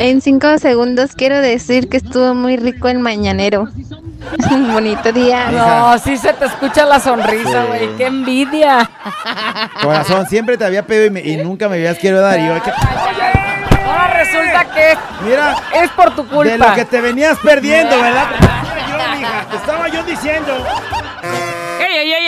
En cinco segundos quiero decir que estuvo muy rico el mañanero. Un bonito día. No, sí se te escucha la sonrisa, Sí. güey. ¡Qué envidia! Corazón, siempre te había pedido y, me- y nunca me habías querido dar. Y yo, ¿qué- Ahora resulta que Mira, es por tu culpa. de lo que te venías perdiendo, ¿verdad? Yo, mija, te estaba yo diciendo. ¡Ey, ey, ey,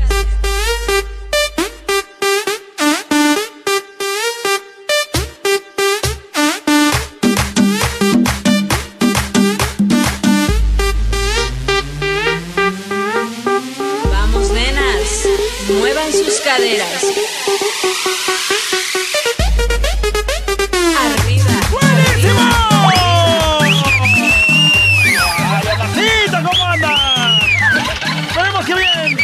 Caderas. Arriba. ¡Buenísimo! ¡Mamacita, cómo anda! ¡Esperemos que bien!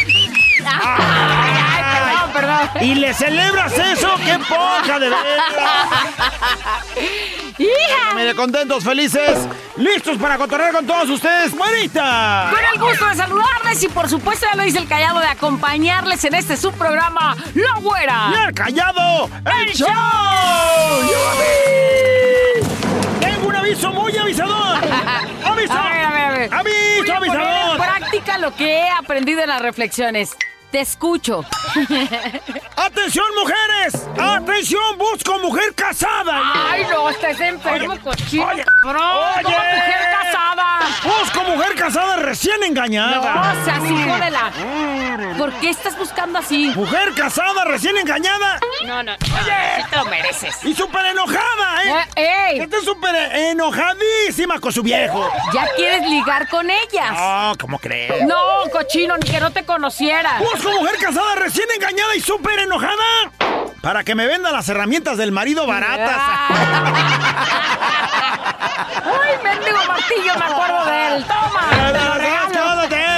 Perdón, perdón. ¿Y le celebras eso? ¡Qué poca de veras! ¡Hija! Mire, contentos, felices, listos para cotorrear con todos ustedes. ¡Buenita! Con el gusto de y por supuesto ya lo dice el callado de acompañarles en este subprograma La Güera. ¡Y el callado! ¡El ¡El show! ¡Yúbame! Tengo un aviso muy avisador. ¡Aviso! A ver, a ver, a ver. ¡Aviso, avisador! práctica lo que he aprendido en las reflexiones. Te escucho. ¡Atención, mujeres! ¡Atención, busco mujer casada! Ay, no, estás enfermo, cochino, cabrón. oye. Como mujer casada. Busco mujer casada recién engañada. No seas hijo de la... ¿Por qué estás buscando así? Mujer casada recién engañada No, no, no. Sí te lo mereces. y súper enojada, ¿eh? Eh, ¡Ey! Está súper enojadísima con su viejo. ¿Ya quieres ligar con ellas? No, ¿cómo crees? No, cochino, ni que no te conociera. Busco mujer casada recién engañada y súper enojada para que me venda las herramientas del marido baratas. ¡Ay, mendigo martillo! Me acuerdo de él. ¡Toma! te lo regalo.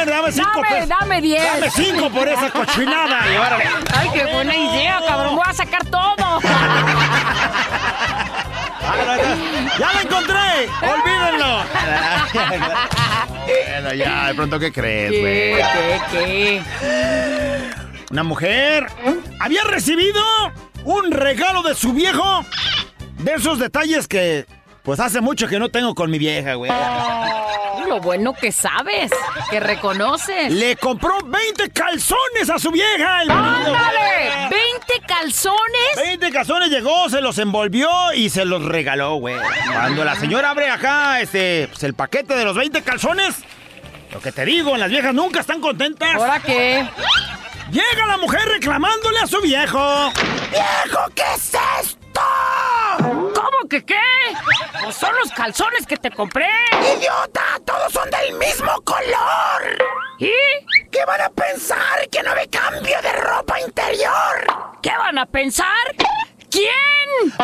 Dame cinco Dame, dame diez. Dame cinco por esa cochinada. Y órale. ¡Ay, qué buena idea, cabrón! Voy a sacar todo. ¡Ya lo encontré! ¡Olvídenlo! bueno, ya, de pronto, ¿qué crees, güey? ¿Qué, qué, qué? Una mujer había recibido un regalo de su viejo. De esos detalles que, pues hace mucho que no tengo con mi vieja, güey. Lo bueno que sabes, que reconoces. Le compró 20 calzones a su vieja. El ¡Ándale! güey. ¿20 calzones? 20 calzones llegó, se los envolvió y se los regaló, güey. Cuando la señora abre acá, este, pues el paquete de los 20 calzones, lo que te digo, las viejas nunca están contentas. ¿Ahora qué? Llega la mujer reclamándole a su viejo. ¡Viejo, qué es esto! ¿Cómo que qué? Pues son los calzones que te compré. ¡Idiota! ¡Todos son del mismo color! ¿Y? ¿Qué van a pensar? ¡Que no me cambio de ropa interior! ¿Qué van a pensar? ¿Quién?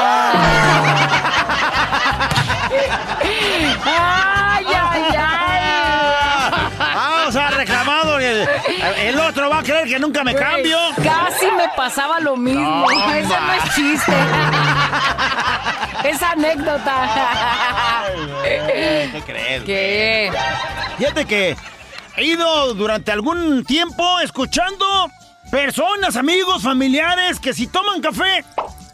¡Ay, ay, ay! El, el otro va a creer que nunca me Güey, cambio. Casi me pasaba lo mismo. No, Eso no es chiste. es anécdota. ¿Qué crees? ¿Qué? Fíjate que he ido durante algún tiempo escuchando personas, amigos, familiares que si toman café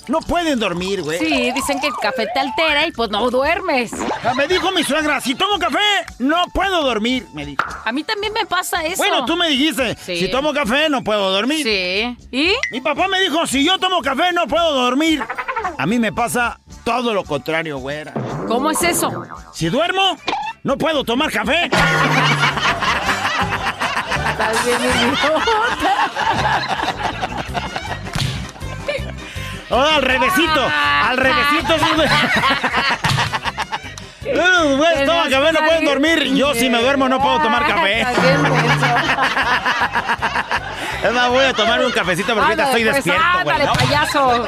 no pueden dormir, güey. Sí, dicen que el café te altera y pues no duermes. Ah, Me dijo mi suegra, si tomo café no puedo dormir, me dijo. A mí también me pasa eso. Bueno, tú me dijiste, Sí. si tomo café no puedo dormir. Sí. ¿Y? Mi papá me dijo, si yo tomo café no puedo dormir. A mí me pasa todo lo contrario, güera. ¿Cómo es eso? Si duermo, no puedo tomar café. Estás bien idiota. Oh, al revésito, al revésito. Eh, güey, toma café, no pueden dormir. Yo si me duermo no puedo tomar café. Bien menso. Es más, voy a tomar un cafecito porque ahorita estoy pues, despierto, güey. ¿no? payaso.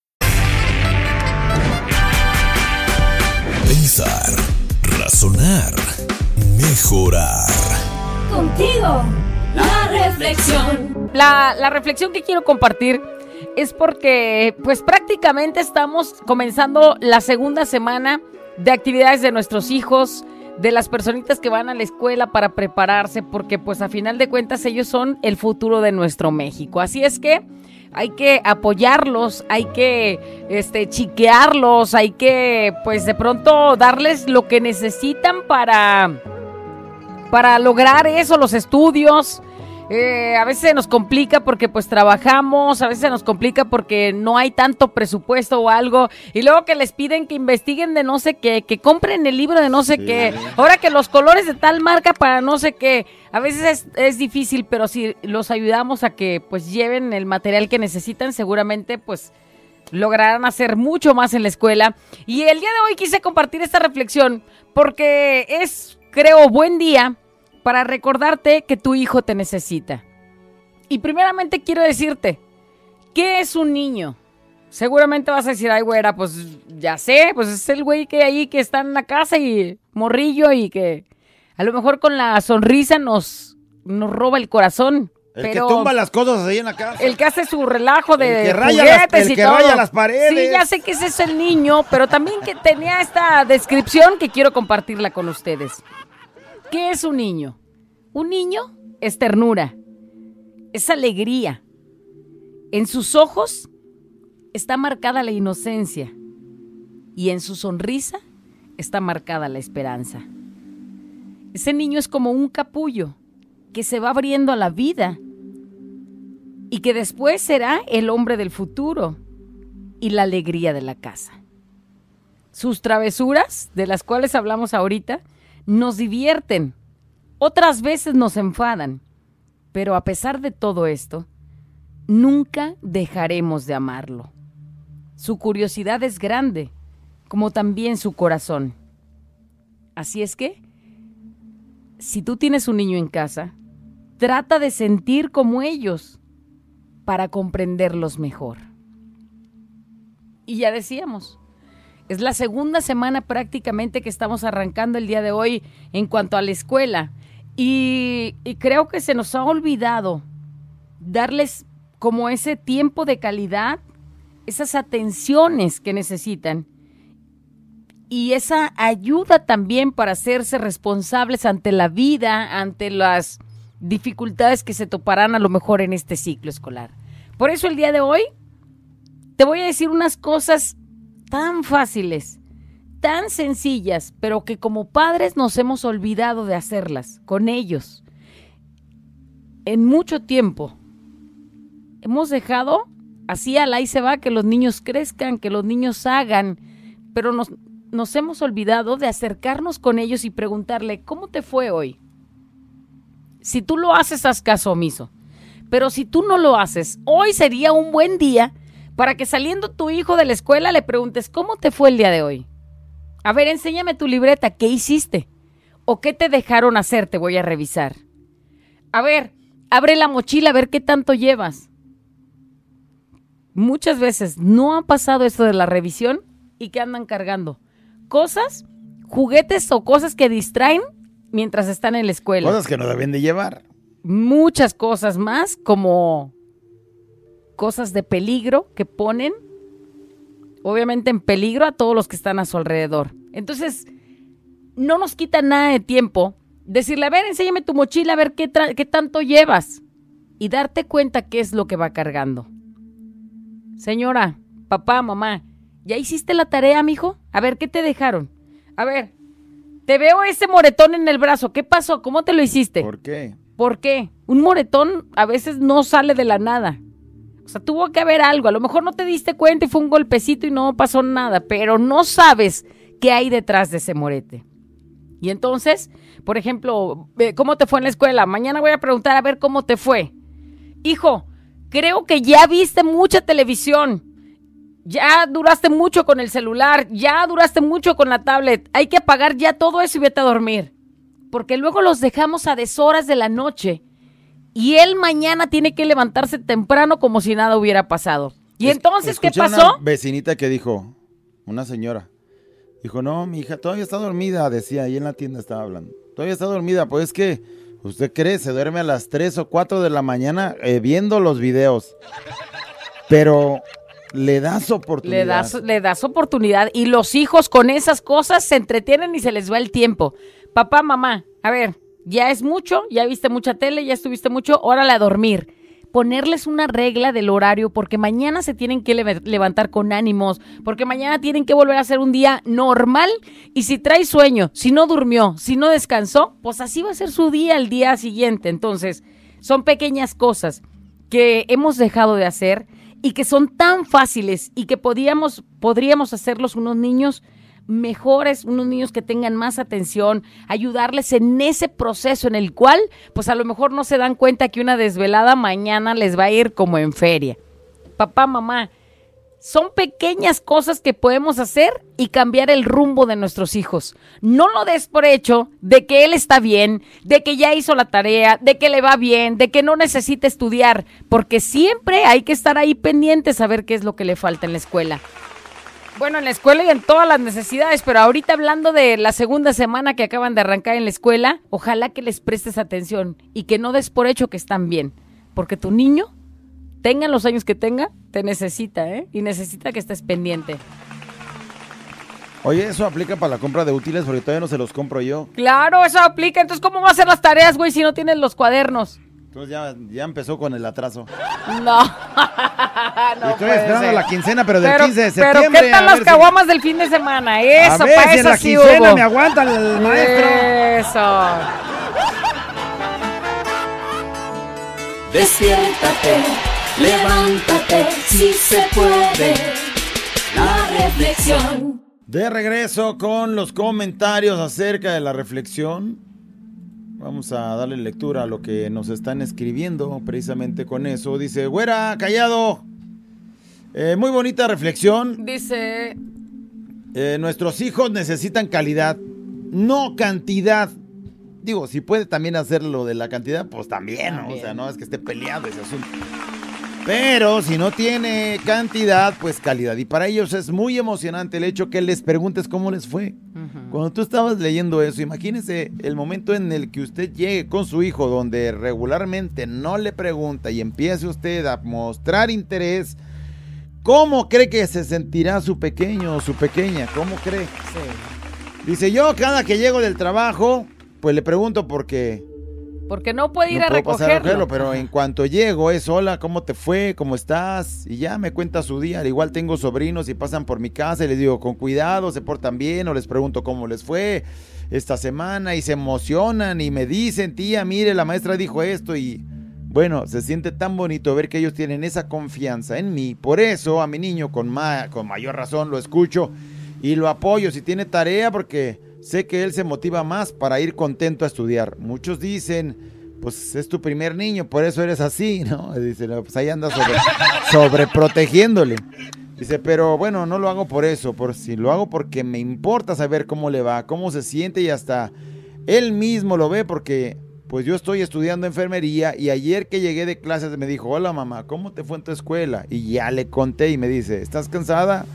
Pensar, razonar, mejorar. Contigo, la reflexión. La, la reflexión que quiero compartir es porque pues prácticamente estamos comenzando la segunda semana de actividades de nuestros hijos, de las personitas que van a la escuela para prepararse, porque pues a final de cuentas ellos son el futuro de nuestro México. Así es que hay que apoyarlos, hay que este chiquearlos, hay que pues de pronto darles lo que necesitan para para lograr eso, los estudios. Eh, a veces se nos complica porque pues trabajamos, a veces se nos complica porque no hay tanto presupuesto o algo. Y luego que les piden que investiguen de no sé qué, que compren el libro de no sé qué. Ahora que los colores de tal marca para no sé qué. A veces es, es difícil, pero si los ayudamos a que pues lleven el material que necesitan, seguramente pues lograrán hacer mucho más en la escuela. Y el día de hoy quise compartir esta reflexión porque es, creo, buen día para recordarte que tu hijo te necesita. Y primeramente quiero decirte, ¿qué es un niño? Seguramente vas a decir, ay, güera, pues ya sé, pues es el güey que ahí que está en la casa y morrillo y que a lo mejor con la sonrisa nos, nos roba el corazón. El pero que tumba las cosas ahí en la casa. el que hace su relajo de El que raya las- juguetes el y que todo. raya las paredes. Sí, ya sé que ese es el niño, pero también que tenía esta descripción que quiero compartirla con ustedes. ¿Qué es un niño? Un niño es ternura, es alegría. En sus ojos está marcada la inocencia y en su sonrisa está marcada la esperanza. Ese niño es como un capullo que se va abriendo a la vida y que después será el hombre del futuro y la alegría de la casa. Sus travesuras, de las cuales hablamos ahorita, nos divierten, otras veces nos enfadan, pero a pesar de todo esto, nunca dejaremos de amarlo. Su curiosidad es grande, como también su corazón. Así es que, si tú tienes un niño en casa, trata de sentir como ellos para comprenderlos mejor. Y ya decíamos, es la segunda semana prácticamente que estamos arrancando el día de hoy en cuanto a la escuela. Y, y creo que se nos ha olvidado darles como ese tiempo de calidad, esas atenciones que necesitan y esa ayuda también para hacerse responsables ante la vida, ante las dificultades que se toparán a lo mejor en este ciclo escolar. Por eso el día de hoy te voy a decir unas cosas tan fáciles, tan sencillas, pero que como padres nos hemos olvidado de hacerlas con ellos. En mucho tiempo hemos dejado así al ahí se va que los niños crezcan, que los niños hagan, pero nos, nos hemos olvidado de acercarnos con ellos y preguntarle, ¿cómo te fue hoy? Si tú lo haces, haz caso omiso. Pero si tú no lo haces, hoy sería un buen día para que saliendo tu hijo de la escuela le preguntes, ¿cómo te fue el día de hoy? A ver, enséñame tu libreta, ¿qué hiciste? ¿O qué te dejaron hacer? Te voy a revisar. A ver, abre la mochila a ver qué tanto llevas. Muchas veces no ha pasado esto de la revisión y que andan cargando cosas, juguetes o cosas que distraen mientras están en la escuela. Cosas que no deben de llevar. Muchas cosas más como cosas de peligro que ponen obviamente en peligro a todos los que están a su alrededor. Entonces, no nos quita nada de tiempo decirle, a ver, enséñame tu mochila, a ver qué, qué tanto llevas. Y darte cuenta qué es lo que va cargando. Señora, papá, mamá, ¿ya hiciste la tarea, mijo? A ver, ¿qué te dejaron? A ver, te veo ese moretón en el brazo. ¿Qué pasó? ¿Cómo te lo hiciste? ¿Por qué? ¿Por qué? Un moretón a veces no sale de la nada. Sea, tuvo que haber algo. A lo mejor no te diste cuenta y fue un golpecito y no pasó nada, pero no sabes qué hay detrás de ese morete. Y entonces, por ejemplo, ¿cómo te fue en la escuela? Mañana voy a preguntar a ver cómo te fue. Hijo, creo que ya viste mucha televisión. Ya duraste mucho con el celular, ya duraste mucho con la tablet. Hay que apagar ya todo eso y vete a dormir. Porque luego los dejamos a deshoras de la noche y él mañana tiene que levantarse temprano como si nada hubiera pasado. ¿Y Es- entonces qué pasó? Una vecinita que dijo, una señora, dijo, no, mi hija todavía está dormida, decía, ahí en la tienda estaba hablando. Todavía está dormida, pues es que, ¿usted cree? Se duerme a las 3 o 4 de la mañana eh, viendo los videos. Pero le das oportunidad. Le das, le das oportunidad y los hijos con esas cosas se entretienen y se les va el tiempo. Papá, mamá, a ver, ya es mucho, ya viste mucha tele, ya estuviste mucho, órale a dormir. Ponerles una regla del horario porque mañana se tienen que levantar con ánimos, porque mañana tienen que volver a ser un día normal y si trae sueño, si no durmió, si no descansó, pues así va a ser su día el día siguiente. Entonces, son pequeñas cosas que hemos dejado de hacer y que son tan fáciles y que podríamos hacerlos unos niños mejores, unos niños que tengan más atención, ayudarles en ese proceso en el cual, pues a lo mejor no se dan cuenta que una desvelada mañana les va a ir como en feria. Papá, mamá, son pequeñas cosas que podemos hacer y cambiar el rumbo de nuestros hijos. No lo des por hecho de que él está bien, de que ya hizo la tarea, de que le va bien, de que no necesita estudiar, porque siempre hay que estar ahí pendientes a ver qué es lo que le falta en la escuela. Bueno, en la escuela y en todas las necesidades, pero ahorita hablando de la segunda semana que acaban de arrancar en la escuela, ojalá que les prestes atención y que no des por hecho que están bien, porque tu niño tengan los años que tenga, te necesita, ¿eh? Y necesita que estés pendiente. Oye, eso aplica para la compra de útiles porque todavía no se los compro yo. Claro, eso aplica. Entonces, ¿cómo va a hacer las tareas, güey, si no tienes los cuadernos? Entonces ya, ya empezó con el atraso. No. No estoy puede esperando ser. la quincena, pero del Pero, 15 de pero septiembre. ¿qué tal a las si- caguamas del fin de semana? A Eso, ver para si en eso la sí quincena hubo. me aguanta el maestro. Eso. Despiértate, levántate, si se puede. La reflexión. De regreso con los comentarios acerca de la reflexión. Vamos a darle lectura a lo que nos están escribiendo precisamente con eso. Dice, güera, callado. Eh, muy bonita reflexión. Dice, Eh, nuestros hijos necesitan calidad, no cantidad. Digo, si puede también hacer lo de la cantidad, pues también, ¿no? O sea, no es que esté peleado ese asunto. Pero si no tiene cantidad, pues calidad. Y para ellos es muy emocionante el hecho que les preguntes cómo les fue. Cuando tú estabas leyendo eso, imagínese el momento en el que usted llegue con su hijo, donde regularmente no le pregunta y empiece usted a mostrar interés. ¿Cómo cree que se sentirá su pequeño o su pequeña? ¿Cómo cree? Dice yo, cada que llego del trabajo, pues le pregunto porque porque no puede ir no a puedo pasar a recogerlo. recogerlo, pero en cuanto llego es hola, ¿cómo te fue? ¿Cómo estás? Y ya me cuenta su día. Al igual tengo sobrinos y pasan por mi casa y les digo con cuidado, se portan bien o les pregunto cómo les fue esta semana y se emocionan y me dicen, tía, mire, la maestra dijo esto y bueno, se siente tan bonito ver que ellos tienen esa confianza en mí. Por eso a mi niño con, ma- con mayor razón lo escucho y lo apoyo si tiene tarea porque sé que él se motiva más para ir contento a estudiar. Muchos dicen, pues es tu primer niño, por eso eres así, ¿no? Dice, "No, pues ahí andas sobre, sobreprotegiéndole. Dice, pero bueno, no lo hago por eso, por si lo hago porque me importa saber cómo le va, cómo se siente y hasta él mismo lo ve porque pues yo estoy estudiando enfermería y ayer que llegué de clases me dijo, hola mamá, ¿cómo te fue en tu escuela? Y ya le conté y me dice, ¿estás cansada?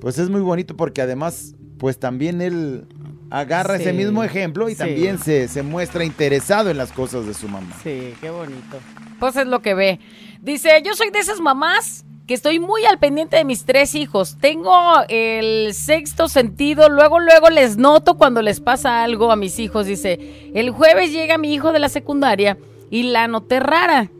Pues es muy bonito porque además, pues también él agarra Sí. ese mismo ejemplo y Sí. también se, se muestra interesado en las cosas de su mamá. Sí, qué bonito. Pues es lo que ve. Dice, yo soy de esas mamás que estoy muy al pendiente de mis tres hijos. Tengo el sexto sentido, luego, luego les noto cuando les pasa algo a mis hijos. Dice, el jueves llega mi hijo de la secundaria y la noté rara.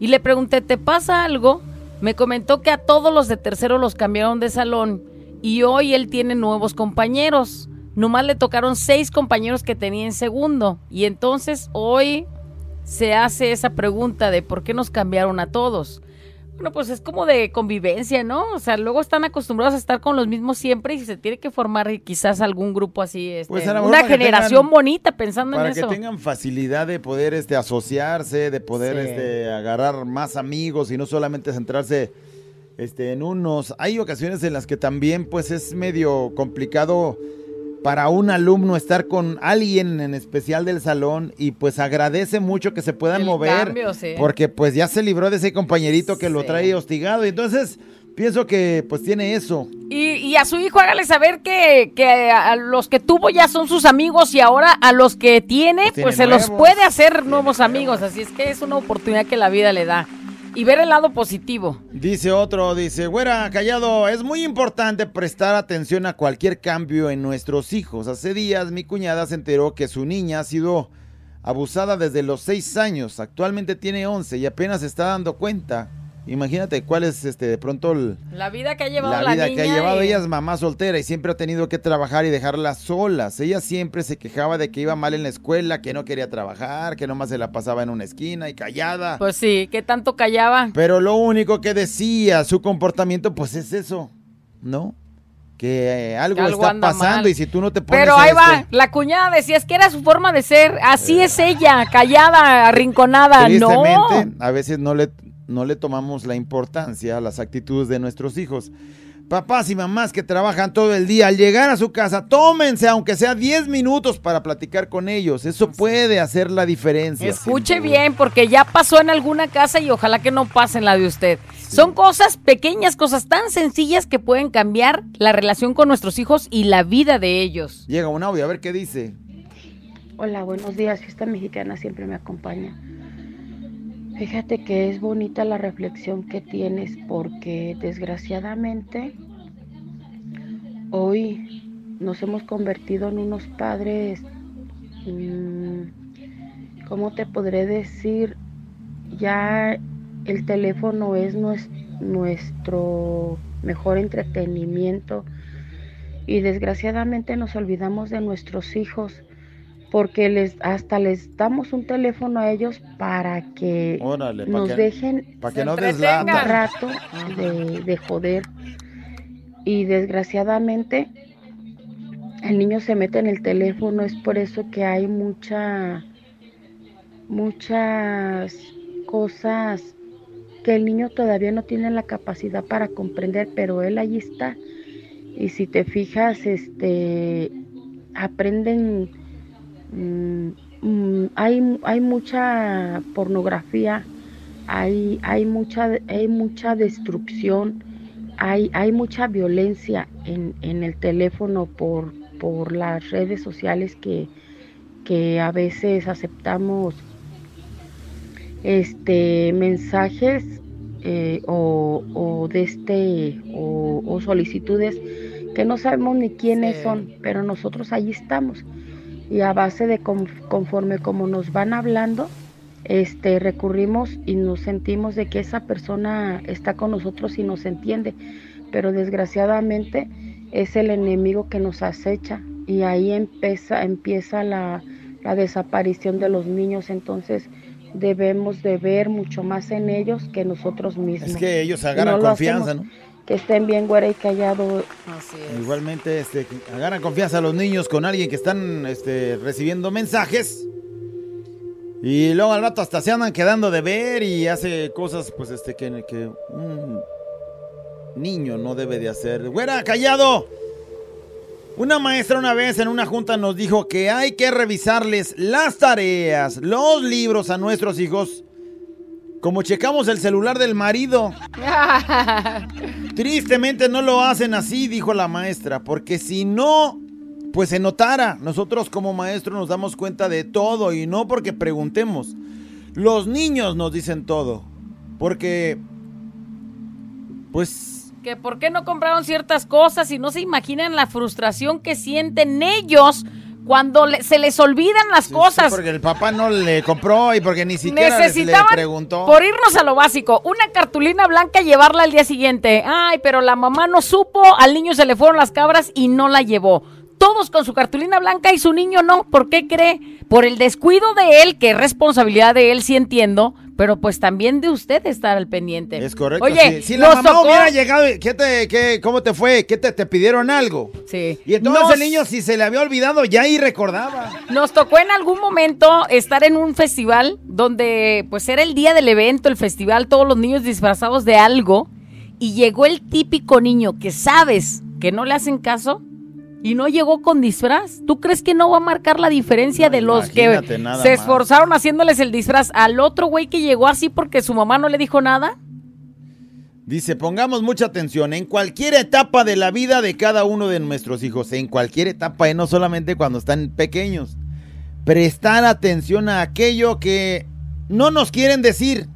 Y le pregunté, ¿te pasa algo? Me comentó que a todos los de tercero los cambiaron de salón y hoy él tiene nuevos compañeros. Nomás le tocaron seis compañeros que tenía en segundo. Y entonces hoy se hace esa pregunta de por qué nos cambiaron a todos. Bueno, pues es como de convivencia, ¿no? O sea, luego están acostumbrados a estar con los mismos siempre y se tiene que formar quizás algún grupo así, este, Pues una generación tengan- bonita pensando en Para que eso. tengan facilidad de poder este, asociarse, de poder Sí. este, agarrar más amigos y no solamente centrarse este, en unos. Hay ocasiones en las que también pues es medio complicado para un alumno estar con alguien en especial del salón y pues agradece mucho que se puedan El mover cambio, sí. porque pues ya se libró de ese compañerito que lo trae hostigado y entonces pienso que pues tiene eso. Y, y a su hijo hágale saber que, que a los que tuvo ya son sus amigos y ahora a los que tiene, Pues pues, tiene se los puede hacer nuevos amigos. Así es que es una oportunidad que la vida le da. Y ver el lado positivo. Dice otro, dice, güera, callado, es muy importante prestar atención a cualquier cambio en nuestros hijos. Hace días mi cuñada se enteró que su niña ha sido abusada desde los 6 años, actualmente tiene 11 y apenas se está dando cuenta. Imagínate cuál es este de pronto el- La vida que ha llevado la la, vida que ha niña llevado. y- Ella es mamá soltera y siempre ha tenido que trabajar y dejarlas solas. Ella siempre se quejaba de que iba mal en la escuela, que no quería trabajar, que nomás se la pasaba en una esquina y callada. Pues sí, que tanto callaba. Pero lo único que decía su comportamiento, pues es eso, ¿no? Que eh, algo, Que algo está pasando mal. y si tú no te pones Pero a ahí va, este, la cuñada decía, es que era su forma de ser, así es ella, callada, arrinconada, no. a veces no le, no le tomamos la importancia a las actitudes de nuestros hijos. Papás y mamás que trabajan todo el día, al llegar a su casa, tómense, aunque sea 10 minutos para platicar con ellos. Eso puede hacer la diferencia. Escuche bien, porque ya pasó en alguna casa y ojalá que no pase en la de usted. Son cosas pequeñas, cosas tan sencillas que pueden cambiar la relación con nuestros hijos y la vida de ellos. Llega un audio, a ver qué dice. Hola, buenos días. Fiesta Mexicana siempre me acompaña. Fíjate que es bonita la reflexión que tienes porque desgraciadamente hoy nos hemos convertido en unos padres, mm, ¿cómo te podré decir? Ya el teléfono es nues- nuestro mejor entretenimiento y desgraciadamente nos olvidamos de nuestros hijos porque les hasta les damos un teléfono a ellos para que Órale, pa' nos que- dejen Para que Se no un rato de, de joder. Y desgraciadamente el niño se mete en el teléfono es por eso que hay mucha muchas cosas que el niño todavía no tiene la capacidad para comprender pero él ahí está. Y si te fijas este aprenden mm, mm, hay, hay mucha pornografía, hay, hay, mucha, hay mucha destrucción, hay, hay mucha violencia en, en el teléfono por, por las redes sociales que, que a veces aceptamos este mensajes eh, o, o de este o, o solicitudes que no sabemos ni quiénes Sí. son, pero nosotros allí estamos y a base de conf- conforme como nos van hablando, este recurrimos y nos sentimos de que esa persona está con nosotros y nos entiende, pero desgraciadamente es el enemigo que nos acecha y ahí empieza empieza la, la desaparición de los niños, entonces debemos de ver mucho más en ellos que nosotros mismos. Es que ellos agarran no confianza. ¿no? Que estén bien güera y callado Así es. Igualmente, este, agarran confianza a los niños con alguien que están este, recibiendo mensajes. Y luego al rato hasta se andan quedando de ver y hace cosas pues este que, que un niño no debe de hacer. Güera, callado. Una maestra una vez en una junta nos dijo que hay que revisarles las tareas, los libros a nuestros hijos, como checamos el celular del marido. Tristemente no lo hacen así, dijo la maestra, porque si no, pues se notara. Nosotros como maestros nos damos cuenta de todo y no porque preguntemos. Los niños nos dicen todo, porque, pues, que por qué no compraron ciertas cosas y no se imaginan la frustración que sienten ellos cuando le- se les olvidan las sí, cosas. porque el papá no le compró y porque ni siquiera les- le preguntó. por irnos a lo básico, una cartulina blanca y llevarla al día siguiente. Ay, pero la mamá no supo, al niño se le fueron las cabras y no la llevó. Todos con su cartulina blanca y su niño no. ¿Por qué cree? Por el descuido de él, que es responsabilidad de él, sí entiendo, pero pues también de usted estar al pendiente. Es correcto. Oye, sí. si la mamá tocó- hubiera llegado, ¿qué te, qué, ¿cómo te fue? ¿Qué te, te pidieron algo? Sí. Y entonces Nos- el niño, si se le había olvidado, ya ahí recordaba. Nos tocó en algún momento estar en un festival donde pues era el día del evento, el festival, todos los niños disfrazados de algo y llegó el típico niño que sabes que no le hacen caso y no llegó con disfraz. ¿Tú crees que no va a marcar la diferencia de los que se más. esforzaron haciéndoles el disfraz al otro güey que llegó así porque su mamá no le dijo nada? Dice, pongamos mucha atención en cualquier etapa de la vida de cada uno de nuestros hijos, en cualquier etapa, y no solamente cuando están pequeños. Prestar atención a aquello que no nos quieren decir.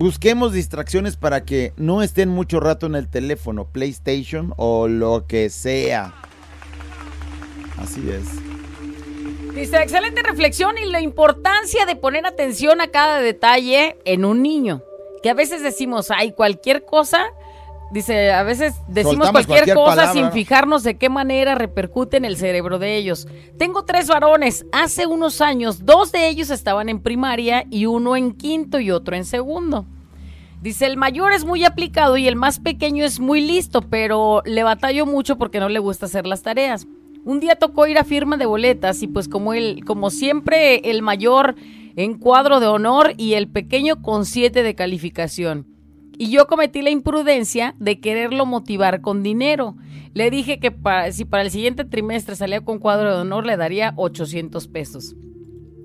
Busquemos distracciones para que no estén mucho rato en el teléfono, PlayStation o lo que sea. Así es. Dice, excelente reflexión y la importancia de poner atención a cada detalle en un niño. Que a veces decimos, ay, cualquier cosa. Dice, a veces decimos cualquier, cualquier cosa palabra. sin fijarnos de qué manera repercute en el cerebro de ellos. Tengo tres varones. Hace unos años, dos de ellos estaban en primaria y uno en quinto y otro en segundo. Dice, el mayor es muy aplicado y el más pequeño es muy listo, pero le batallo mucho porque no le gusta hacer las tareas. Un día tocó ir a firma de boletas y pues como él, como siempre, el mayor en cuadro de honor y el pequeño con siete de calificación. Y yo cometí la imprudencia de quererlo motivar con dinero. Le dije que si para el siguiente trimestre salía con cuadro de honor le daría 800 pesos.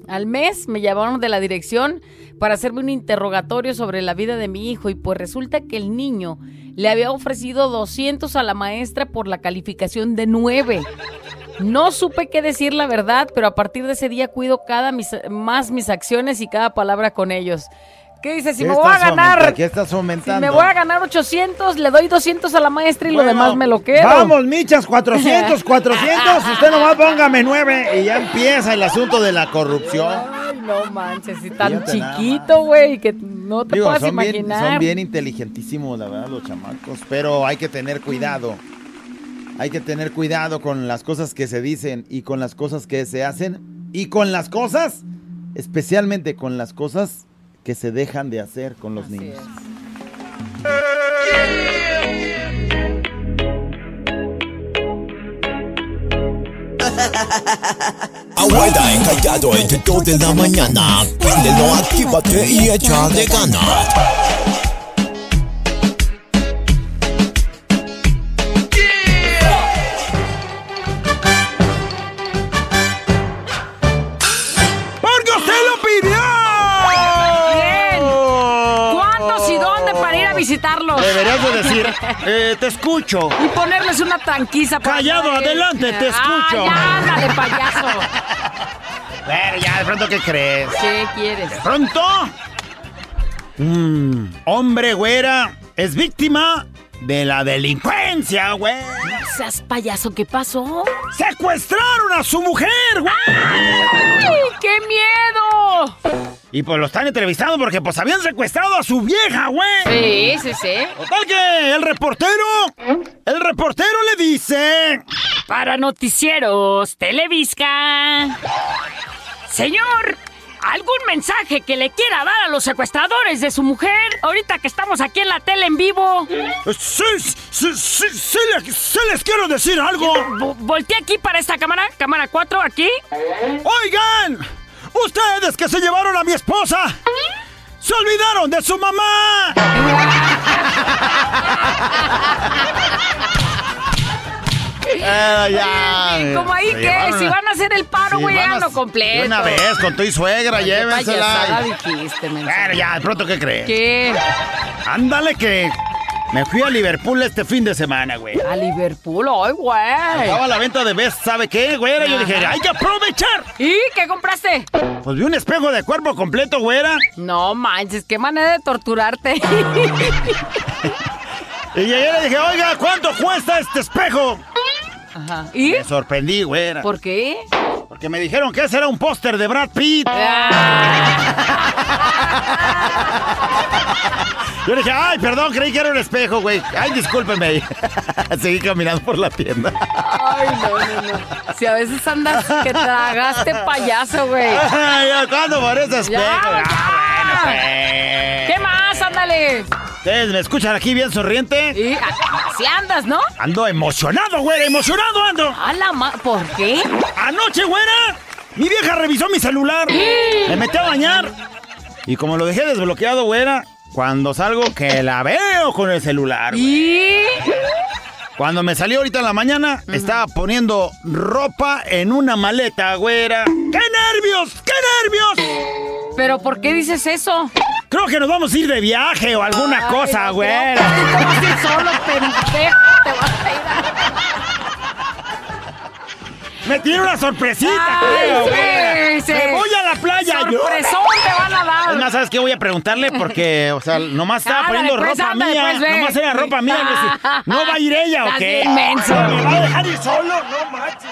Al mes me llamaron de la dirección para hacerme un interrogatorio sobre la vida de mi hijo y pues resulta que el niño le había ofrecido 200 a la maestra por la calificación de 9. No supe qué decir la verdad, pero a partir de ese día cuido cada mis- más mis acciones y cada palabra con ellos. ¿Qué dice? Si ¿Qué me voy a ganar? ¿Qué estás si fomentando? me voy a ganar 800, le doy 200 a la maestra y lo demás me lo quedo. Vamos, michas, 400, 400. Usted nomás póngame 9 y ya empieza el asunto de la corrupción. Ay, no manches, si tan chiquito, güey, que no te Digo, puedas son bien, imaginar. son bien inteligentísimos, la verdad, los chamacos. Pero hay que tener cuidado. Hay que tener cuidado con las cosas que se dicen y con las cosas que se hacen. Y con las cosas, especialmente con las cosas que se dejan de hacer con los niños. Abuela encallado entre 2 de la mañana. Préndelo, actívate y échale ganas. Deberías de decir, eh, te escucho. Y ponerles una tranquisa. para Callado, que- adelante, te escucho. Ay, ándale, payaso. Pero ya, de pronto, ¿qué crees? ¿Qué quieres? ¿Pronto? Mm, hombre, güera, es víctima de la delincuencia, güey. No seas payaso, ¿qué pasó? ¡Secuestraron a su mujer, güey! ¡Ay, qué miedo! Y pues lo están entrevistando porque pues habían secuestrado a su vieja, güey. Sí, sí, sí. Total que el reportero, el reportero le dice... Para noticieros, Televisca. Señor, ¿algún mensaje que le quiera dar a los secuestradores de su mujer? Ahorita que estamos aquí en la tele en vivo. Sí, sí, sí, sí, sí les quiero decir algo. Vo- Volteé aquí para esta cámara, cámara 4, aquí. Oigan, ustedes que se llevaron a mi esposa, se olvidaron de su mamá. Ah, ya. Como ahí que, llevaron si a- van a hacer el paro, güey, a- háganlo completo. Una vez, con tu y suegra, payasada llévensela. dijiste. Bueno, ya, de pronto, ¿qué crees? ¿Qué? Ándale que me fui a Liverpool este fin de semana, güey. A Liverpool, ay, güey. Estaba la venta de Best, ¿sabe qué, güera? Yo dije, hay que aprovechar. ¿Y qué compraste? Pues vi un espejo de cuerpo completo, güera. No manches, qué manera de torturarte. Y y le dije, oiga, ¿cuánto cuesta este espejo? Ajá. ¿Y? Me sorprendí, güera. ¿Por qué? Porque me dijeron que ese era un póster de Brad Pitt. Yo dije, ay, perdón, creí que era un espejo, güey. Ay, discúlpeme. Seguí caminando por la tienda. Ay, no, no, no. Si a veces andas que tragaste payaso, güey. Ay, ¿cuándo por ese espejo? Ya, Ah, bueno, Eh, ¿Qué más? Ándale. ¿Ustedes me escuchan aquí bien sonriente? Y así andas, ¿no? Ando emocionado, güera, emocionado ando. A la ma- ¿Por qué? Anoche, güera, mi vieja revisó mi celular. Me metí a bañar. Y como lo dejé desbloqueado, güera, cuando salgo que la veo con el celular. Y... Cuando me salió ahorita en la mañana, estaba poniendo ropa en una maleta, güera. ¡Qué nervios! ¡Qué nervios! ¿Pero por qué dices eso? Creo que nos vamos a ir de viaje o alguna cosa, güera. Te vas a ir solo, pendejo. Te vas a ir a... Me tiene una sorpresita, Ay, creo, sí, sí. Me voy a la playa, yo. Sorpresón te van a dar. Es más, ¿sabes qué voy a preguntarle? Porque, o sea, nomás estaba poniendo pues, ropa mía. pues, ve. nomás era ropa mía. ¿No va a ir ella o Estás qué? bien menso. ¿Me va a dejar ir solo? No manches.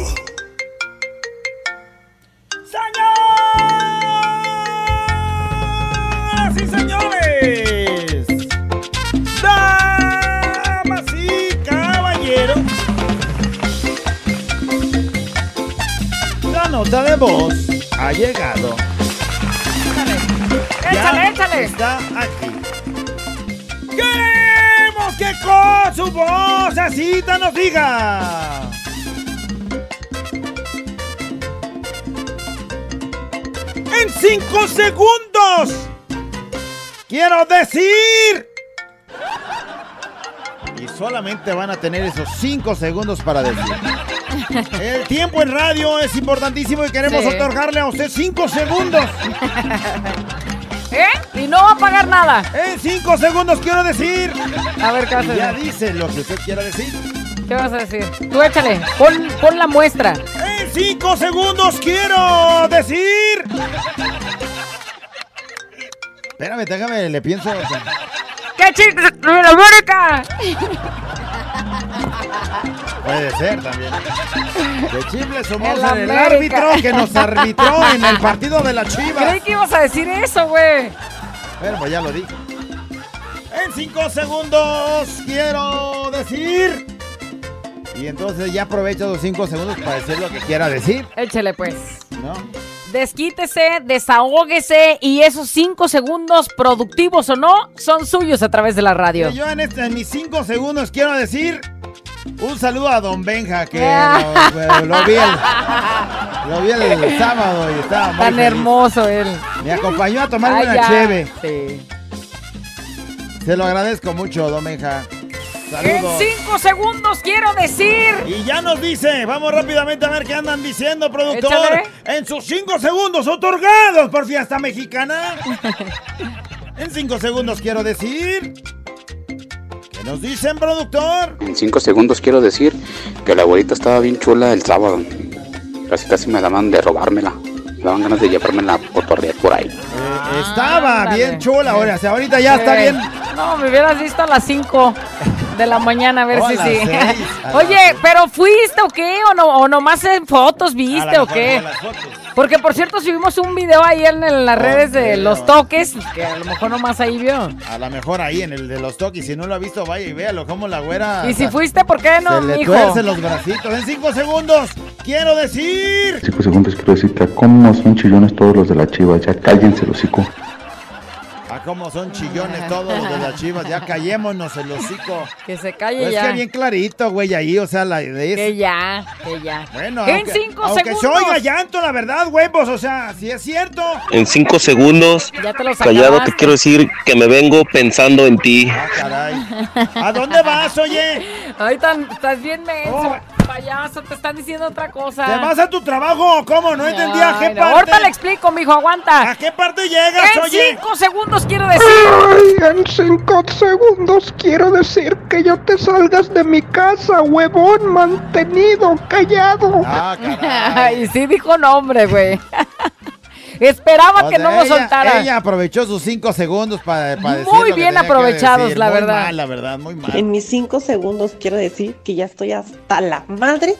Nota de voz ha llegado. Échale, Ya échale. Está aquí. Queremos que con su vocecita nos diga. En cinco segundos. Quiero decir. Y solamente van a tener esos cinco segundos para decir. El tiempo en radio es importantísimo y queremos Sí. otorgarle a usted cinco segundos. ¿Eh? Y no va a pagar nada. En cinco segundos quiero decir. A ver, ¿qué vas a Ya dice lo que usted quiera decir. ¿Qué vas a decir? Tú échale. Pon, pon la muestra. En cinco segundos quiero decir. Espérame, déjame, le pienso. ¡Qué chiste! ¡La América! Puede ser también. De chifle somos El árbitro que nos arbitró en el partido de la Chivas. Creí que ibas a decir eso, güey. Bueno, pues ya lo dije. En cinco segundos quiero decir. Y entonces ya aprovecha los cinco segundos para decir lo que quiera decir, Échale, pues. ¿no? Desquítese, desahóguese y esos cinco segundos, productivos o no, son suyos a través de la radio. Y yo en, este, en mis cinco segundos quiero decir un saludo a Don Benja, que lo, lo vi el, lo vi el sábado y estaba muy Tan feliz. hermoso él. Me acompañó a tomar Ay, una ya. cheve. Sí. Se lo agradezco mucho, Don Benja. En cinco segundos quiero decir. Y ya nos dice, vamos rápidamente a ver qué andan diciendo, productor. Échale. En sus cinco segundos otorgados por Fiesta Mexicana. en cinco segundos quiero decir. ¿Qué nos dicen, productor? En cinco segundos quiero decir que la abuelita estaba bien chula el sábado. Casi casi me daban de robármela. Me daban ganas de llevármela a cotorrear por ahí. Eh, estaba bien chula ahora, o sea, ahorita ya está bien. No, me hubieras visto a las 5 de la mañana a ver O a si las sí. seis, a las Oye, pero fuiste o qué? ¿O, no, o nomás en fotos A viste o qué? fotos. Porque por cierto subimos un video ahí en, en las Oh, redes de los toques, que a lo mejor nomás ahí vio. A lo mejor ahí en el de los toques, si no lo ha visto, vaya y véalo, como la güera. Y si fuiste, ¿por qué no, se le mijo? los bracitos. En cinco segundos, quiero decir. Cinco segundos quiero decir que cómo son chillones todos los de la chiva, ya cállense los hocico. Ah, como son chillones todos los de las chivas. Ya callémonos el hocico. Que se calle Pues ya. que bien clarito, güey, ahí, o sea, la de Que ya, que ya. Bueno, en aunque, cinco aunque segundos. se oiga llanto, la verdad, güey, pues, o sea, si es cierto. En cinco segundos, Ya te los callado, te quiero decir que me vengo pensando en ti. Ah, caray. ¿A dónde vas, oye? Ay, tan, estás bien menso. Oh. Payaso, te están diciendo otra cosa. ¿Te vas a tu trabajo cómo? No entendía a qué parte. Ahorita le explico, mijo, aguanta. ¿A qué parte llegas, En oye? cinco segundos quiero decir. Ay, en cinco segundos quiero decir que yo te salgas de mi casa, huevón mantenido, callado. Ah, caray. Ay, sí dijo nombre, güey. Esperaba O que sea, no lo ella- soltara. Ella aprovechó sus cinco segundos para, para decir Muy lo que bien tenía que aprovechados, decir. la Muy verdad. mal, la verdad, muy mal. En mis cinco segundos quiero decir que ya estoy hasta la madre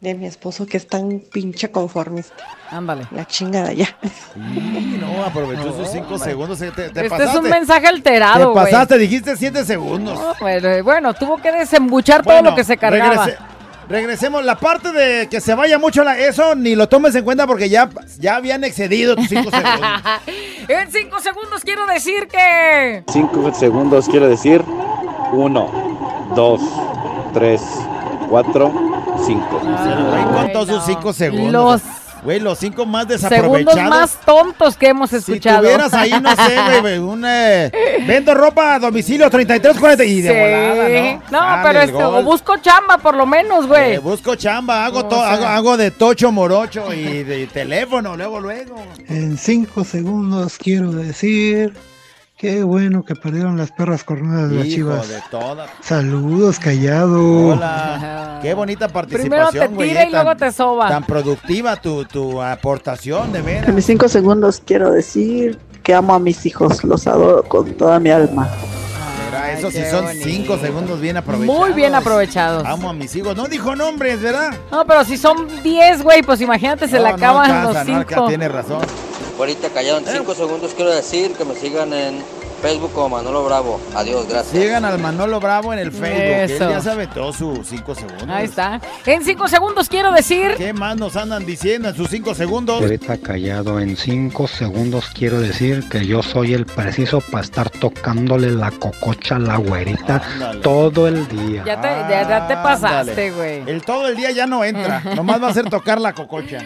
de mi esposo que es tan pinche conformista. Ándale. La chingada ya. Sí, no, aprovechó sus cinco segundos. Te, te Este pasaste. es un mensaje Te alterado, güey. pasaste, dijiste siete segundos. No, bueno, bueno, tuvo que desembuchar todo lo que se cargaba. regrese- regresemos. La parte de que se vaya mucho la, eso ni lo tomes en cuenta porque ya, ya habían excedido tus cinco segundos. en cinco segundos quiero decir que... 5 segundos quiero decir 1, 2, 3, 4, 5. Güey, con todos sus cinco segundos. Los Güey, los cinco más segundos desaprovechados. más tontos que hemos Si escuchado. tuvieras ahí, no sé, güey, un... eh, vendo ropa a domicilio 3340 y de Sí. volada, ¿no? No, Sale pero este, o busco chamba por lo menos, güey. Eh, busco chamba, hago, O to- hago, hago de tocho morocho y de teléfono, luego, luego. En cinco segundos quiero decir qué bueno que perdieron las perras cornudas de las chivas. de. Saludos, callado. Hola. Qué bonita Primero participación, te güey. tira eh, y luego tan- te soba. Tan productiva tu, tu aportación, de veras. En mis cinco segundos quiero decir que amo a mis hijos, los adoro con toda mi alma. Mira, eso sí son bonito. cinco segundos bien aprovechados. Muy bien aprovechados. Amo a mis hijos. No dijo nombres, ¿verdad? No, pero si son 10, güey, pues imagínate, se No, le no acaban alcanza, los no alcanza, 5. tiene razón. Ahorita callado en 5 segundos quiero decir que me sigan en Facebook como Manolo Bravo. Adiós, gracias. Sigan al Manolo Bravo en el Facebook. Eso. Él ya sabe todos sus cinco segundos. Ahí está. En 5 segundos quiero decir... ¿Qué más nos andan diciendo en sus cinco segundos? Ahorita callado en 5 segundos quiero decir que yo soy el preciso para estar tocándole la cococha a la güerita Ándale. todo el día. Ya te, ya, ya te pasaste, güey. El todo el día ya no entra. Nomás va a ser tocar la cococha.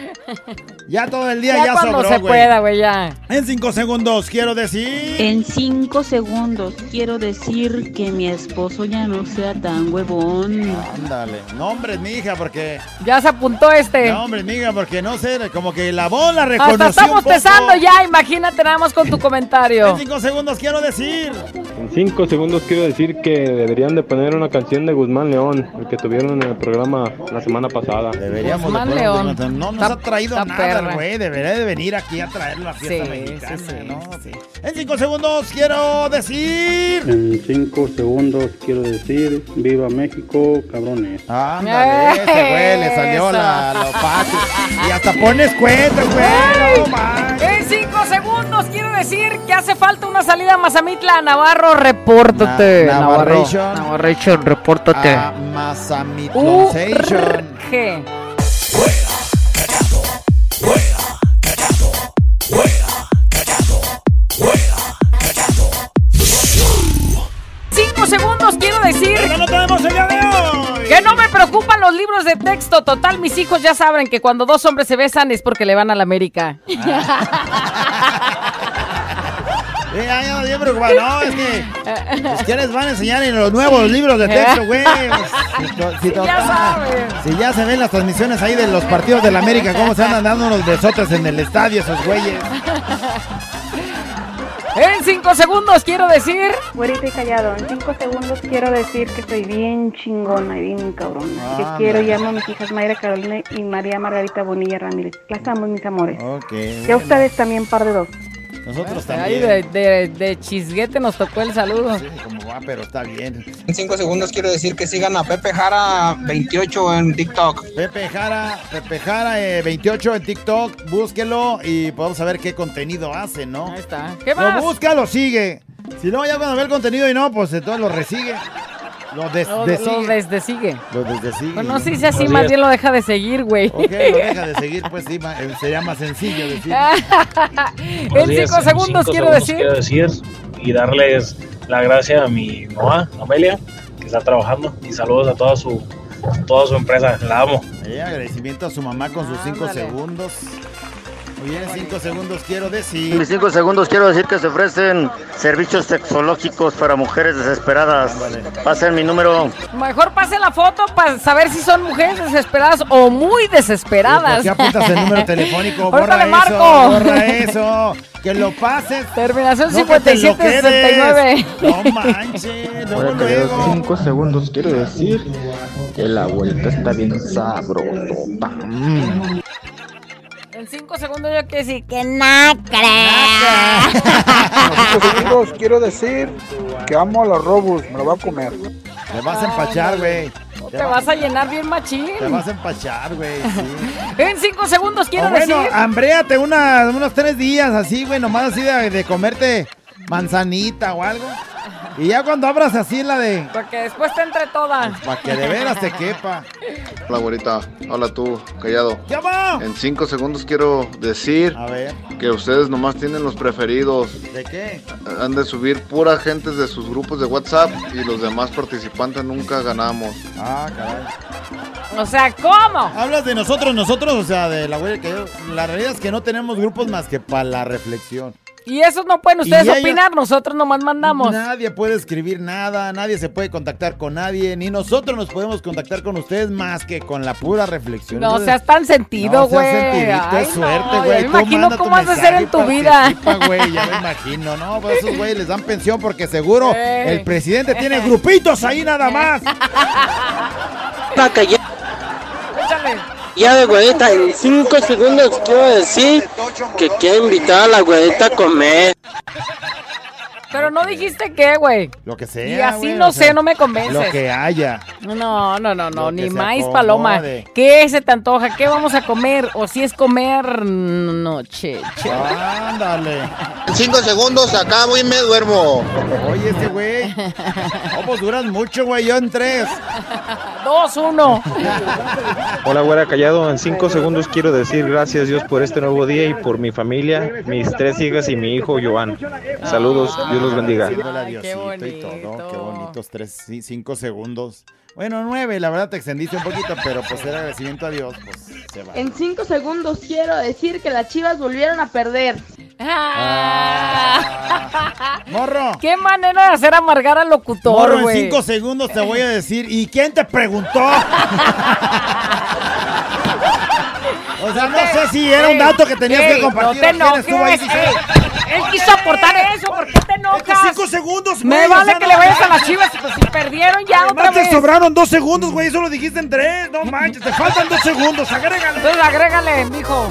Ya todo el día Ya, ya, cuando sobró, se güey. pueda, güey, ya. En cinco segundos quiero decir. En cinco segundos quiero decir que mi esposo ya no sea tan huevón. Ándale. No, hombre, mija, porque. Ya se apuntó este. No, hombre, mija, porque no sé, como que la voz la Hasta reconoció. estamos pesando ya, imagínate nada más con tu comentario. En cinco segundos quiero decir. En 5 segundos quiero decir que deberían de poner una canción de Guzmán León, el que tuvieron en el programa la semana pasada. Deberíamos Guzmán de León. No nos ha traído nada, güey. Debería de venir aquí a traer la fiesta Sí, mexicana, sí, sí. ¿no? Sí. En cinco segundos quiero decir. En 5 segundos quiero decir, viva México, cabrones. Ándale, ese güey le salió la, lo fácil. Y hasta pones cuenta, güey. No. En 5 segundos quiero decir que hace falta una salida a Mazamitla. Navarro, repórtate. Na- Navarro. Navarration. Navarration, repórtate. A Mazamitlonzation. G. de texto. Total, mis hijos ya saben que cuando dos hombres se besan es porque le van a la América. Ya, ya, bien preocupado. No, es que. Pues, ¿Qué les van a enseñar en los nuevos libros de texto, güey? Si to- si Ya. Si ya se ven las transmisiones ahí de los partidos de la América, cómo se andan dando unos besotes en el estadio esos güeyes. En cinco segundos quiero decir. Güerito y callado, en cinco segundos quiero decir que soy bien chingona y bien cabrona. Que quiero y amo a mis hijas Mayra Carolina y María Margarita Bonilla Ramírez. Las amo, mis amores. Ok. Y a ustedes también, par de dos. Nosotros Ahí también. de, de, de chisguete nos tocó el saludo. Sí, como va, pero está bien. En 5 segundos quiero decir que sigan a Pepe Jara 28 en TikTok. Pepe Jara, Pepe Jara eh, 28 en TikTok, búsquelo y podemos saber qué contenido hace, ¿no? Ahí está. ¿Qué Lo más? busca, lo sigue. Si no, ya cuando ve el contenido y no, pues entonces lo resigue. Lo des Lo, lo desigue. desde sigue. Lo desdesigue. Pues no sé si así, más bien lo deja de seguir, güey. Ok, lo deja de seguir, pues sí, eh, sería más sencillo decir. en cinco segundos quiero decir. quiero decir y darles la gracia a mi mamá, Amelia, que está trabajando y saludos a toda su toda su empresa. La amo. Eh, agradecimiento a su mamá con sus cinco segundos. Muy bien, cinco segundos quiero En decir. mis cinco segundos quiero decir que se ofrecen servicios sexológicos para mujeres desesperadas. Pasen mi número. Mejor pase la foto para saber si son mujeres desesperadas o muy desesperadas. ¿Por qué apuntas el número telefónico? Borra le eso, marco. borra eso. Que lo pases. Terminación No, que te lo 5769. quedes. No manches, luego, luego. 5 segundos quiero decir que la vuelta está bien sabrosota. En cinco segundos yo quiero decir que En 5 segundos quiero decir que amo a los robos, me lo voy a comer. Le vas a empachar, güey. Te vas a llenar bien machín. Te vas a empachar, güey. sí. En cinco segundos quiero O bueno, decir. hambréate una- unos tres días así, güey, nomás así de, de comerte manzanita o algo. Y ya cuando abras así la de... Porque después te entre toda. Para que de veras te quepa. Hola, güerita. Hola tú, callado. ¡Ya va! En cinco segundos quiero decir A ver, que ustedes nomás tienen los preferidos. ¿de qué? Han de subir pura gente de sus grupos de WhatsApp y los demás participantes nunca ganamos. Ah, caray. O sea, ¿cómo? Hablas de nosotros, nosotros, o sea, de la güey que yo... La realidad es que no tenemos grupos más que para la reflexión. Y eso no pueden ustedes ellos- opinar, nosotros nomás mandamos. Nadie puede escribir nada, nadie se puede contactar con nadie, ni nosotros nos podemos contactar con ustedes más que con la pura reflexión. No Entonces, seas tan sentido, no güey. sentidito, Ay, es suerte, no, güey. me imagino cómo has de ser mensaje en tu vida. participa, güey, ya me imagino, ¿no? Pues esos güeyes les dan pensión porque seguro el presidente tiene grupitos ahí nada más. Ya de güerita, en 5 segundos quiero decir que quiero invitar a la güerita a comer. Pero no dijiste qué, güey. Lo que sea. Y así güey, no o sea, sé, no me convences. Lo que haya. No, no, no, no, ni maíz acomode. paloma. ¿Qué se te antoja? ¿Qué vamos a comer? O si es comer noche. Ándale. En cinco segundos acabo y me duermo. Oye, ese güey. No, pues duras mucho, güey. Yo en tres. Dos, uno. Hola, güera callado. En cinco segundos quiero decir gracias Dios por este nuevo día y por mi familia, mis tres hijas y mi hijo Joan. Saludos, Dios los bendiga. Hola, Diosito y todo. Qué bonitos tres, sí, cinco segundos. Bueno, nueve, la verdad te extendiste un poquito, pero pues era agradecimiento a Dios, pues se va. En 5 segundos quiero decir que las chivas volvieron a perder. Morro. Qué manera de hacer amargar al locutor, Morro, en güey. cinco segundos te voy a decir, ¿y quién te preguntó? O sea, no sé si era un dato que tenías que compartir. No te o quién estuvo ahí enojes. diciendo- ey. Él quiso aportar eso, ¿por qué te enojas? cinco segundos, Me güey, o vale sea, que no- le vayas a las chivas, pues si perdieron ya otra Además te vez. sobraron dos segundos, güey. Eso lo dijiste en tres. No manches, te faltan dos segundos. Agrégale. Entonces agrégale, mijo.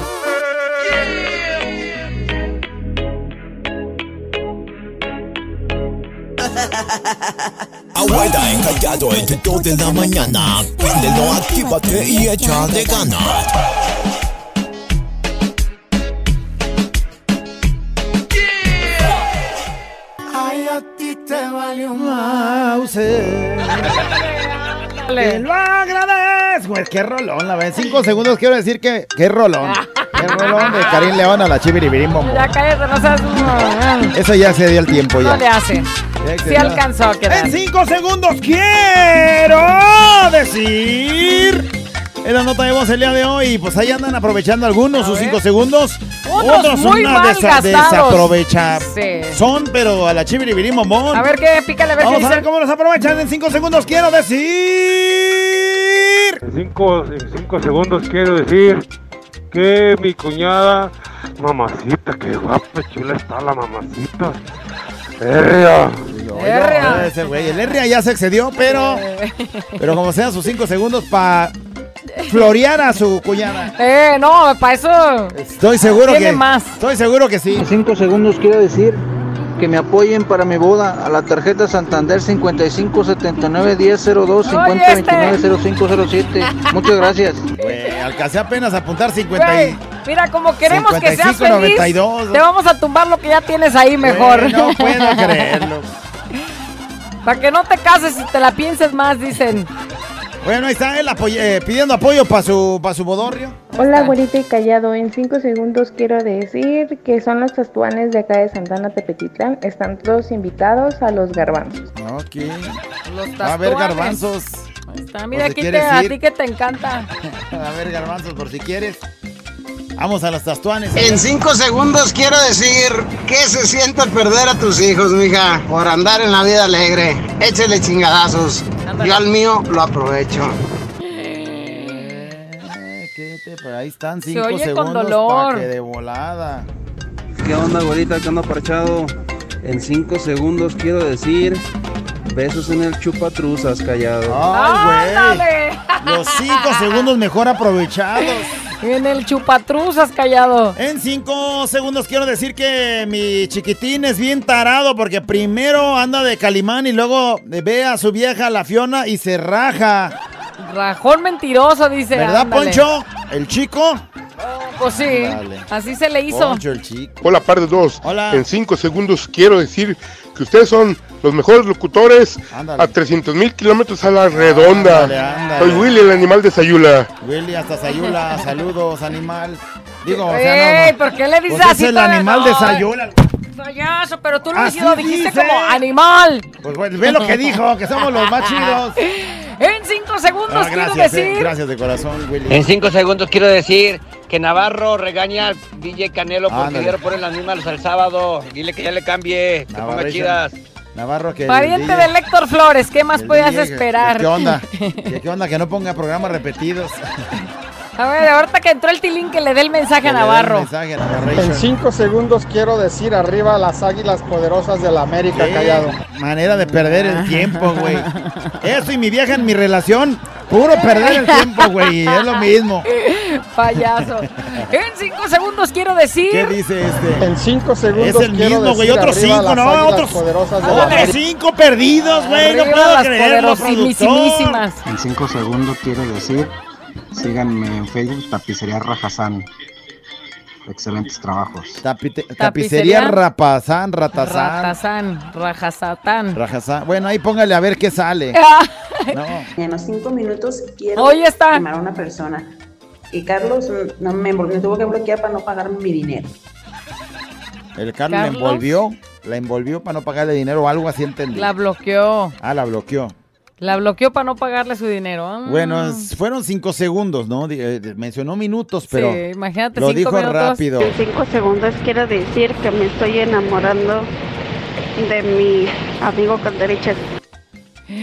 Abuela encallado entre 2 de la mañana. Préndelo, actívate y échale ganas. Te valió Mauser. Te lo agradezco. Güey, qué rolón, la verdad. En cinco segundos quiero decir que qué rolón. Qué rolón de Karim León a la Chiviribirimbo. Ya cállate, no seas... Eso ya se dio el tiempo No le ya. hace. Ya Sí alcanzó a quedar. En cinco segundos quiero decir. En la nota de voz el día de hoy, pues ahí andan aprovechando algunos sus cinco segundos. Otros muy una mal gastados. desaprovecha. Sí. Son, pero a la chiviribirim bombón. A ver qué, pícale, a ver qué Vamos a ver cómo los aprovechan en cinco segundos. Quiero decir. En cinco, en cinco segundos quiero decir que mi cuñada, mamacita, qué guapa, chula está la mamacita. Herria. Oiga, ese güey, el Herria ya se excedió, pero. Pero como sean sus cinco segundos para florear a su cuñada. Eh, no, para eso. Estoy seguro Tiene que. más. Estoy seguro que sí. En cinco segundos quiero decir que me apoyen para mi boda a la tarjeta Santander 55 79 10 02 50 29 05 07. Muchas gracias. Güey, alcancé apenas a apuntar 50 Güey, y... mira, como queremos que seas 55, feliz, 92. te vamos a tumbar lo que ya tienes ahí mejor. No puedo creerlo. Para que no te cases y te la pienses más, dicen. Bueno, ahí está él apoy- eh, pidiendo apoyo para su, pa' su bodorrio. Hola, güerita y callado. En cinco segundos quiero decir que son los tastuanes de acá de Santana Tepetitlán. Están todos invitados a los garbanzos. Ok. Los Va a haber tastuanes. garbanzos. Ahí está, mira, aquí te, a ti que te encanta. A ver, garbanzos, por si quieres. Vamos a los tastuanes. En cinco segundos quiero decir que se siente perder a tus hijos, mija, por andar en la vida alegre. Échale chingadazos. Yo al mío lo aprovecho. Eh, ¿qué te- pero ahí están Se cinco oye con segundos dolor. pa' que de volada. ¿Qué onda, güerita? ¿Qué onda, parchado? En cinco segundos quiero decir besos en el chupatruzas, callado. Ay, güey. Los cinco segundos mejor aprovechados. En el chupatruzas callado. En cinco segundos quiero decir que mi chiquitín es bien tarado porque primero anda de Calimán y luego ve a su vieja, la Fiona, y se raja. Rajón mentiroso, dice. ¿Verdad, ándale. Poncho? ¿El chico? Pues sí, Dale. así se le hizo. Poncho, el chico. Hola, par de dos. Hola. En cinco segundos quiero decir que ustedes son los mejores locutores Ándale. a 300 mil kilómetros a la redonda. Ándale, ándale. Soy Willy, el animal de Sayula. Willy hasta Sayula, saludos, animal. Digo, o Ey, sea, no. ¿por qué le dices Pues así? es el animal de Sayula. Payaso, pero tú lo, Así dijiste- dijiste como animal. Pues bueno, ve lo que dijo, que somos los más chidos. En cinco segundos Ah, quiero eh, decir. gracias de corazón, Willy. En cinco segundos quiero decir que Navarro regaña al DJ Canelo porque Ándale. dieron poner las mismas el sábado. Dile que ya le cambie, que ponga Navarration. chidas. Navarro que Pariente de Héctor Flores, ¿qué más podías DJ, esperar? ¿Qué onda? ¿Qué, qué onda? Que no ponga programas repetidos. A ver, ahorita que entró el tilín que le dé el mensaje Que a Navarro. mensaje a Navarration. En cinco segundos quiero decir arriba las águilas poderosas de la América, Qué callado. Manera de perder el tiempo, güey. Eso y mi vieja en mi relación, puro perder el tiempo, güey. Es lo mismo. Payaso. En cinco segundos quiero decir. ¿Qué dice este? En cinco segundos Es el mismo, güey. Otros cinco, no, otros. cinco perdidos, güey. No Arriba puedo las creerlo. En 5 segundos quiero decir, síganme en Facebook, Tapicería Rajazán. Excelentes trabajos. Tapite- Tapicería. tapicería Rapazán, Ratazán. Ratazán, Rajazatán. Rajazán. Bueno, ahí póngale a ver qué sale. No. En los cinco minutos quiero Hoy está. llamar a una persona. Y Carlos no me, me tuvo que bloquear para no pagarme mi dinero. El Carlos la envolvió. La envolvió para no pagarle dinero o algo así entendí. La bloqueó. Ah, la bloqueó. La bloqueó para no pagarle su dinero. Ah. Bueno, fueron cinco segundos, ¿no? Eh, mencionó minutos, pero sí, imagínate lo cinco dijo minutos. rápido. En cinco segundos quiero decir que me estoy enamorando de mi amigo con derechos.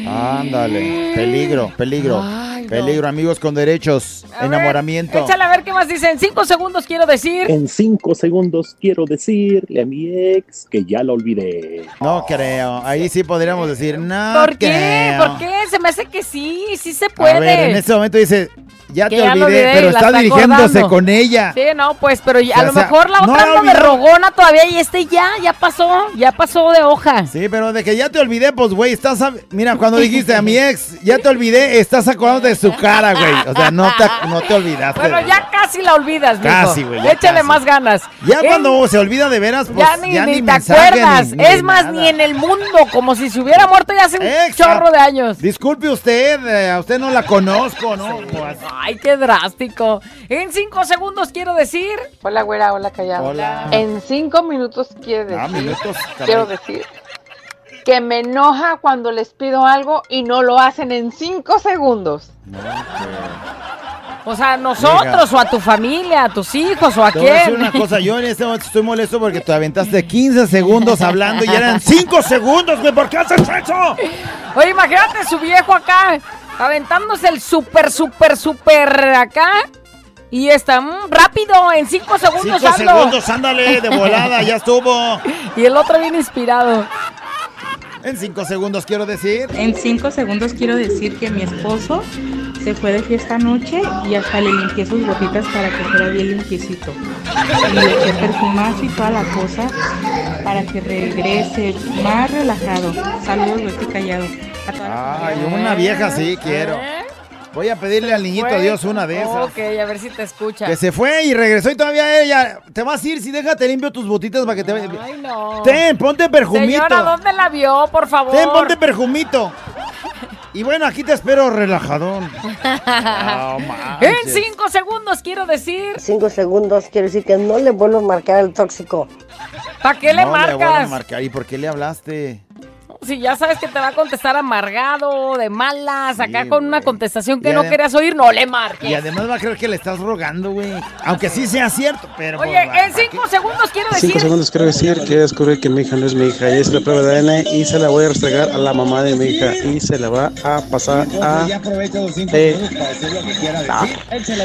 Ándale, peligro, peligro. No. Peligro, amigos con derechos, A ver, enamoramiento. Échale a ver qué más dice. En cinco segundos quiero decir. En cinco segundos quiero decirle a mi ex que ya la olvidé. No creo, ahí sí podríamos decir, no ¿Por qué? creo. ¿Por qué? Se me hace que sí, sí se A puede. ver, en este momento dice, ya Que te ya olvidé, pero está está dirigiéndose con ella. Sí, no, pues, pero ya- O a lo mejor la no otra de olvidó. rogona todavía y este ya, ya pasó, ya pasó de hoja. Sí, pero de que ya te olvidé, pues, güey, estás... a- Mira, cuando dijiste a mi ex, ya te olvidé, estás acordando de su cara, güey. O sea, no te, no te olvidaste. Bueno, ya casi la olvidas, mijo. Casi, güey, ya Échale casi. más ganas. Ya En- cuando se olvida de veras, pues, ya ni, ni te mensaje, acuerdas. ni- ni es más, nada. ni en el mundo, como si se hubiera muerto ya hace un Exacto. chorro de años. Disculpe usted, eh, a usted no la conozco, ¿no? Pues, Ay, qué drástico. En cinco segundos quiero decir. Hola, güera, hola, callado. Hola. En cinco minutos quiero decir. Ah, minutos, quiero decir que me enoja cuando les pido algo y no lo hacen en cinco segundos. O sea, a nosotros, o a tu familia, a tus hijos, o a Te voy a decir quién. una cosa, yo en este momento estoy molesto porque te aventaste 15 segundos hablando y eran 5 segundos, güey, ¿por qué haces eso? Oye, imagínate su viejo acá, aventándose el súper, súper, súper acá. Y está mm, rápido, en cinco segundos 5 ando. segundos, ándale, de volada, ya estuvo. Y el otro bien inspirado. En 5 segundos quiero decir. En cinco segundos quiero decir que mi esposo se fue de fiesta anoche y hasta le limpié sus botitas para que fuera bien limpiecito. Y le eché perfumazo y toda la cosa para que regrese más relajado. Saludos, Betty Callado. A toda la Ay, una vieja sí quiero. Voy a pedirle al niñito Fue- Dios una de esas. Ok, a ver si te escucha. Que se fue y regresó y todavía ella. Te vas a ir si déjate limpio tus botitas para que te Ay, no. Ten, ponte perfumito. Señora, ¿dónde la vio, por favor? Ten, ponte perfumito. Y bueno, aquí te espero relajadón. No manches. en cinco segundos quiero decir. Cinco segundos quiero decir que no le vuelvo a marcar al tóxico. ¿Para qué le No vuelvan a marcas? marcar. ¿Y por qué le hablaste? Si ya sabes que te va a contestar amargado, de malas, acá Sí, con una contestación que Y no querías oír, no le marques. Y además va a creer que le estás rogando, güey. Aunque sí sea cierto, pero. Oye, pues, en cinco segundos quiero decir. Cinco segundos quiero decir que descubrí que mi hija no es mi hija. Ya hice la prueba de ADN y se la voy a restregar a la mamá de mi hija y se la va a pasar a... Eh,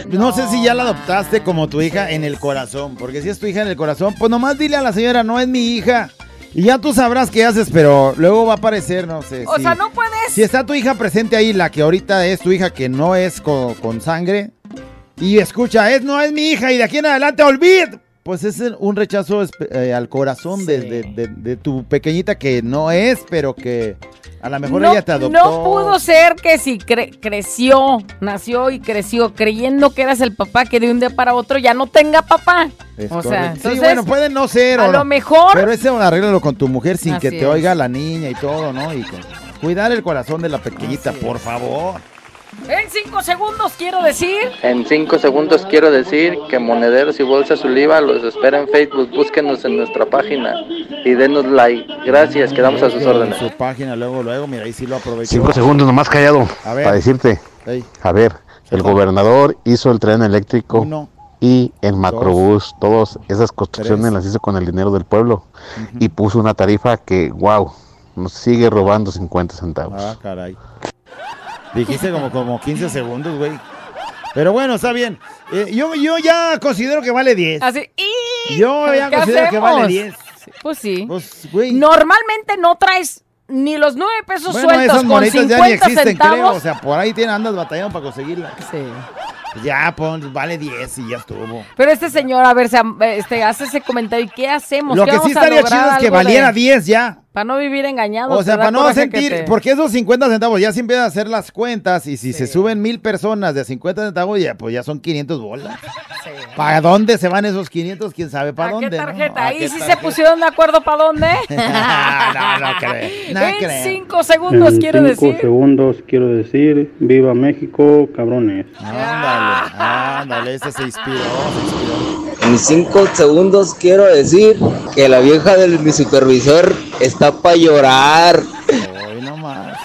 No sé si ya la adoptaste como tu hija en el corazón, porque si es tu hija en el corazón, pues nomás dile a la señora, no es mi hija. Y ya tú sabrás qué haces, pero luego va a aparecer, no sé. O si- sea, no puedes. Si está tu hija presente ahí, la que ahorita es tu hija, que no es co- con, sangre, y escucha, es no es mi hija, y de aquí en adelante olvid, pues es un rechazo eh, al corazón de, de- de- de tu pequeñita que no es, pero que a lo mejor no, ella te adoptó. no pudo ser que si cre- creció, nació y creció creyendo que eras el papá, que de un día para otro ya no tenga papá. Es o sea, entonces, sí, bueno, puede no ser. a o lo no, mejor- Pero ese arréglalo con tu mujer sin que te es. oiga la niña y todo, ¿no? Y cuidar el corazón de la pequeñita, por favor. En cinco segundos quiero decir. En cinco segundos quiero decir que Monederos y Bolsas Oliva los espera en Facebook. Búsquenos en nuestra página y denos like. Gracias, quedamos a sus En órdenes. su página, luego, luego, mira, ahí sí lo aprovecho. Cinco segundos nomás callado A ver. para decirte. Ey. A ver, el gobernador hizo el tren eléctrico Uno. y el macrobús, todas esas construcciones Tres. las hizo con el dinero del pueblo y puso una tarifa que, wow, nos sigue robando 50 centavos. Ah, caray. Dijiste como, como 15 segundos, güey. Pero bueno, está bien. Eh, yo, yo ya considero que vale 10. Así. ¡y! Yo ya ¿Qué considero que hacemos? vale 10. Pues sí. güey. Normalmente no traes ni los nueve pesos Bueno, sueltos esas con monitas 50 ya ni existen, centavos. creo. O sea, por ahí tiene, andas batallando para conseguirla. Sí. Ya, pon, vale 10 y ya estuvo. Pero este señor, a ver, se, este, hace ese comentario. ¿Y qué hacemos? Lo ¿Qué que sí estaría chido es que algo de- valiera 10 ya. Para no vivir engañados. O sea, ¿te da para no sentir, te- porque esos 50 centavos ya se empiezan a hacer las cuentas y si se suben mil personas de 50 centavos, ya, pues ya son 500 bolas. ¿Para dónde se van esos 500? ¿Quién sabe para ¿A dónde? qué no? tarjeta? ¿A Ahí qué sí se tarjeta? pusieron de acuerdo para dónde. no, no creo. No en creo. cinco segundos en quiero cinco decir. segundos quiero decir, viva México, cabrones. Ándale, ándale, ese se inspiró, se inspiró. En cinco segundos quiero decir que la vieja de mi supervisor está para llorar. Hoy nomás.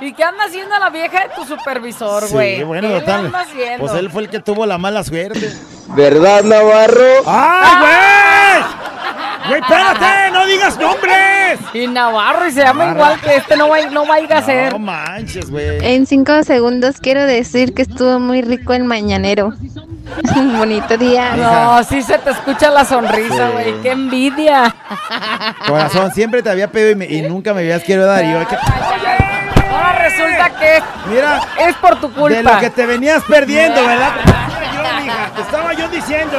¿Y qué anda haciendo la vieja de tu supervisor, Sí, güey? bueno, ¿Qué anda haciendo? Pues él fue el que tuvo la mala suerte. ¿Verdad, Navarro? ¡Ay, güey! ¡Güey, espérate! ¡No digas nombres! Y Navarro, y se llama Navarro. igual que este, no, va, no vaya a ser. No manches, güey. En cinco segundos quiero decir que estuvo muy rico el mañanero. Bonito día. No, sí se te escucha la sonrisa, Sí. güey. ¡Qué envidia! Corazón, siempre te había pedido y, me- y nunca me habías querido dar. Y yo, ¿qué- Ahora resulta que Mira, es por tu culpa. de lo que te venías perdiendo, ¿verdad? Yo, mija, te estaba yo diciendo.